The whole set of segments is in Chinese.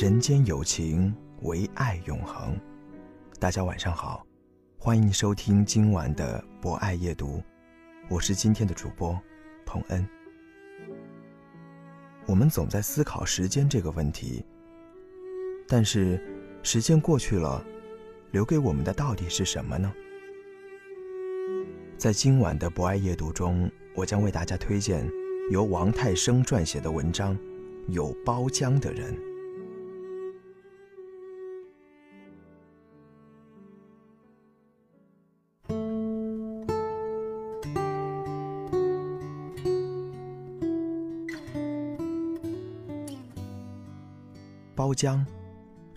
人间有情，唯爱永恒。大家晚上好，欢迎收听今晚的博爱夜读，我是今天的主播彭恩。我们总在思考时间这个问题，但是时间过去了，留给我们的到底是什么呢？在今晚的博爱夜读中，我将为大家推荐由王太生撰写的文章《有包浆的人》。包浆，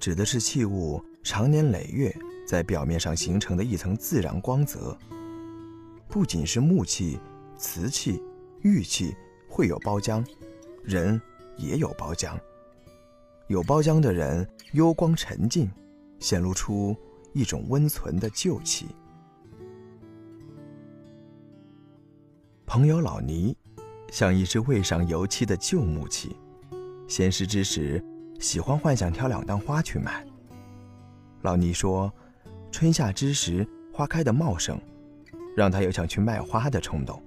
指的是器物长年累月在表面上形成的一层自然光泽。不仅是木器、瓷器、玉器会有包浆，人也有包浆。有包浆的人幽光沉静，显露出一种温存的旧气。朋友老倪，像一只未上油漆的旧木器，闲时之时。喜欢幻想挑两担花去卖。老倪说：“春夏之时，花开的茂盛，让他有想去卖花的冲动。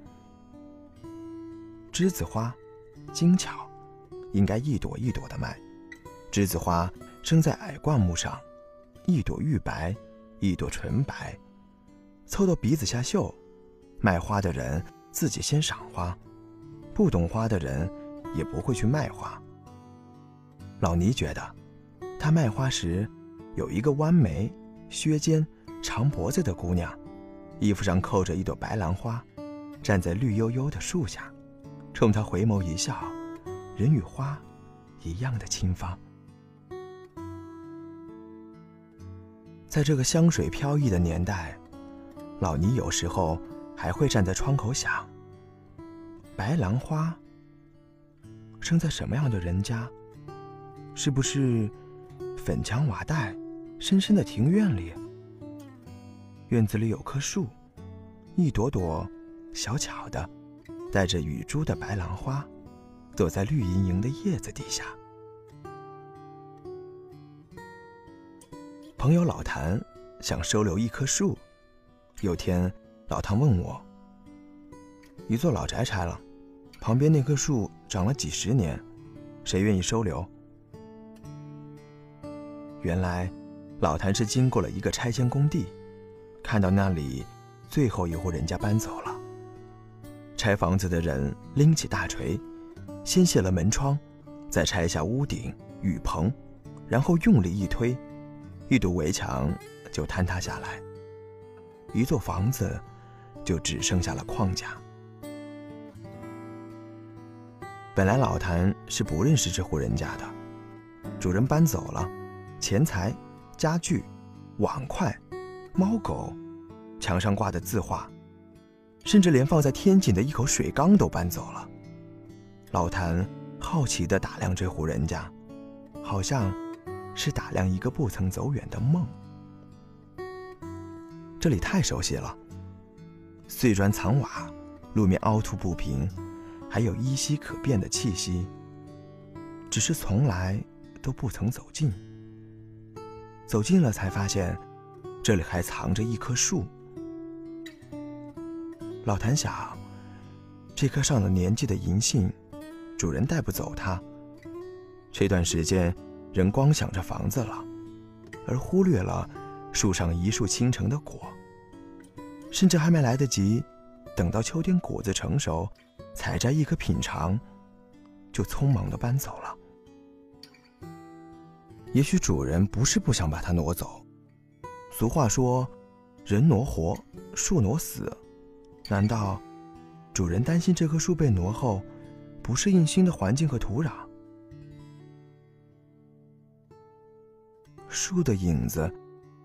栀子花，精巧，应该一朵一朵的卖。栀子花生在矮灌木上，一朵玉白，一朵纯白，凑到鼻子下嗅。卖花的人自己先赏花，不懂花的人也不会去卖花。”老倪觉得，他卖花时，有一个弯眉、削肩、长脖子的姑娘，衣服上扣着一朵白兰花，站在绿油油的树下，冲他回眸一笑，人与花一样的清芳。在这个香水飘逸的年代，老倪有时候还会站在窗口想：白兰花生在什么样的人家？是不是粉墙瓦带、深深的庭院里？院子里有棵树，一朵朵小巧的、带着雨珠的白兰花，躲在绿莹莹的叶子底下。朋友老谭想收留一棵树，有天老谭问我：“一座老宅拆了，旁边那棵树长了几十年，谁愿意收留？”原来，老谭是经过了一个拆迁工地，看到那里最后一户人家搬走了。拆房子的人拎起大锤，先卸了门窗，再拆下屋顶、雨棚，然后用力一推，一堵围墙就坍塌下来，一座房子就只剩下了框架。本来老谭是不认识这户人家的，主人搬走了。钱财、家具、碗筷、猫狗，墙上挂的字画，甚至连放在天井的一口水缸都搬走了。老谭好奇地打量这户人家，好像是打量一个不曾走远的梦。这里太熟悉了，碎砖藏瓦，路面凹凸不平，还有依稀可辨的气息，只是从来都不曾走近。走近了，才发现这里还藏着一棵树。老谭想，这棵上了年纪的银杏，主人带不走它。这段时间，人光想着房子了，而忽略了树上一树倾城的果，甚至还没来得及等到秋天果子成熟，采摘一颗品尝，就匆忙的搬走了。也许主人不是不想把它挪走。俗话说：“人挪活，树挪死。”难道主人担心这棵树被挪后，不适应新的环境和土壤？树的影子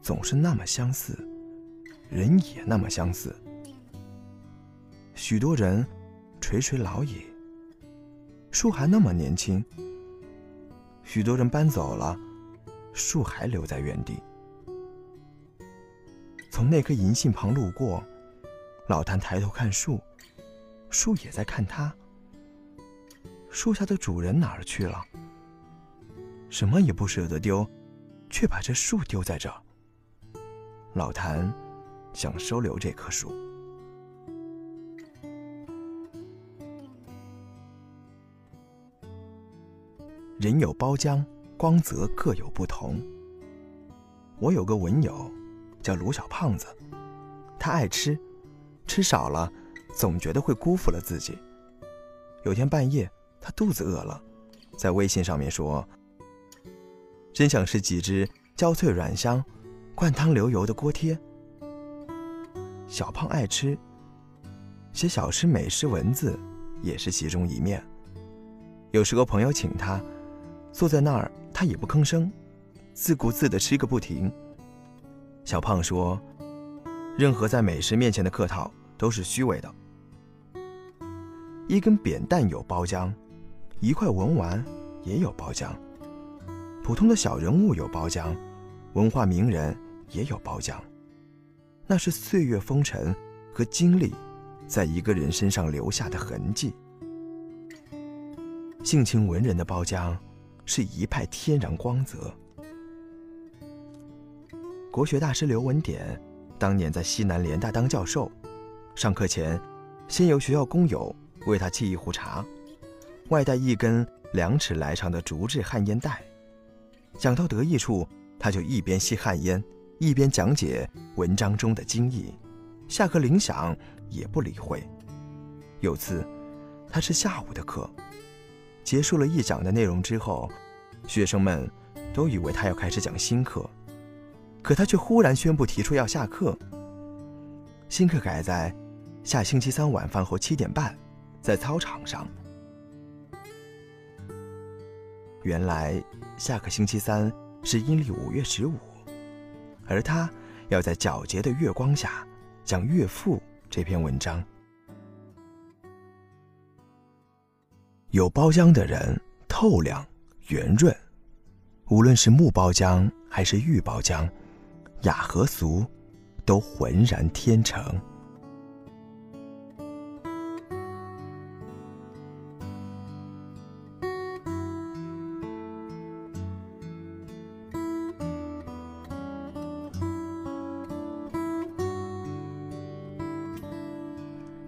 总是那么相似，人也那么相似。许多人垂垂老矣，树还那么年轻。许多人搬走了。树还留在原地。从那棵银杏旁路过，老谭抬头看树，树也在看他。树下的主人哪儿去了？什么也不舍得丢，却把这树丢在这儿。老谭想收留这棵树。人有包浆。光泽各有不同。我有个文友，叫卢小胖子，他爱吃，吃少了总觉得会辜负了自己。有天半夜，他肚子饿了，在微信上面说：“真想吃几只焦脆软香、灌汤流油的锅贴。”小胖爱吃，写小吃美食文字也是其中一面。有时候朋友请他，坐在那儿。他也不吭声，自顾自地吃个不停。小胖说：“任何在美食面前的客套都是虚伪的。一根扁担有包浆，一块文玩也有包浆，普通的小人物有包浆，文化名人也有包浆。那是岁月风尘和经历在一个人身上留下的痕迹。性情文人的包浆。”是一派天然光泽。国学大师刘文典当年在西南联大当教授，上课前，先由学校工友为他沏一壶茶，外带一根两尺来长的竹制旱烟袋。讲到得意处，他就一边吸旱烟，一边讲解文章中的精义。下课铃响也不理会。有次，他是下午的课。结束了一讲的内容之后，学生们都以为他要开始讲新课，可他却忽然宣布提出要下课。新课改在下星期三晚饭后七点半，在操场上。原来下个星期三是阴历五月十五，而他要在皎洁的月光下讲《岳父》这篇文章。有包浆的人透亮圆润，无论是木包浆还是玉包浆，雅和俗，都浑然天成。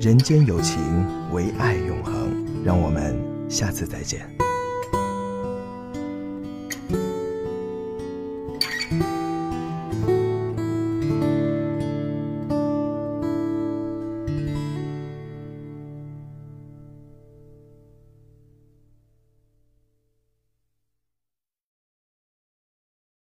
人间有情，唯爱永恒。让我们。下次再见。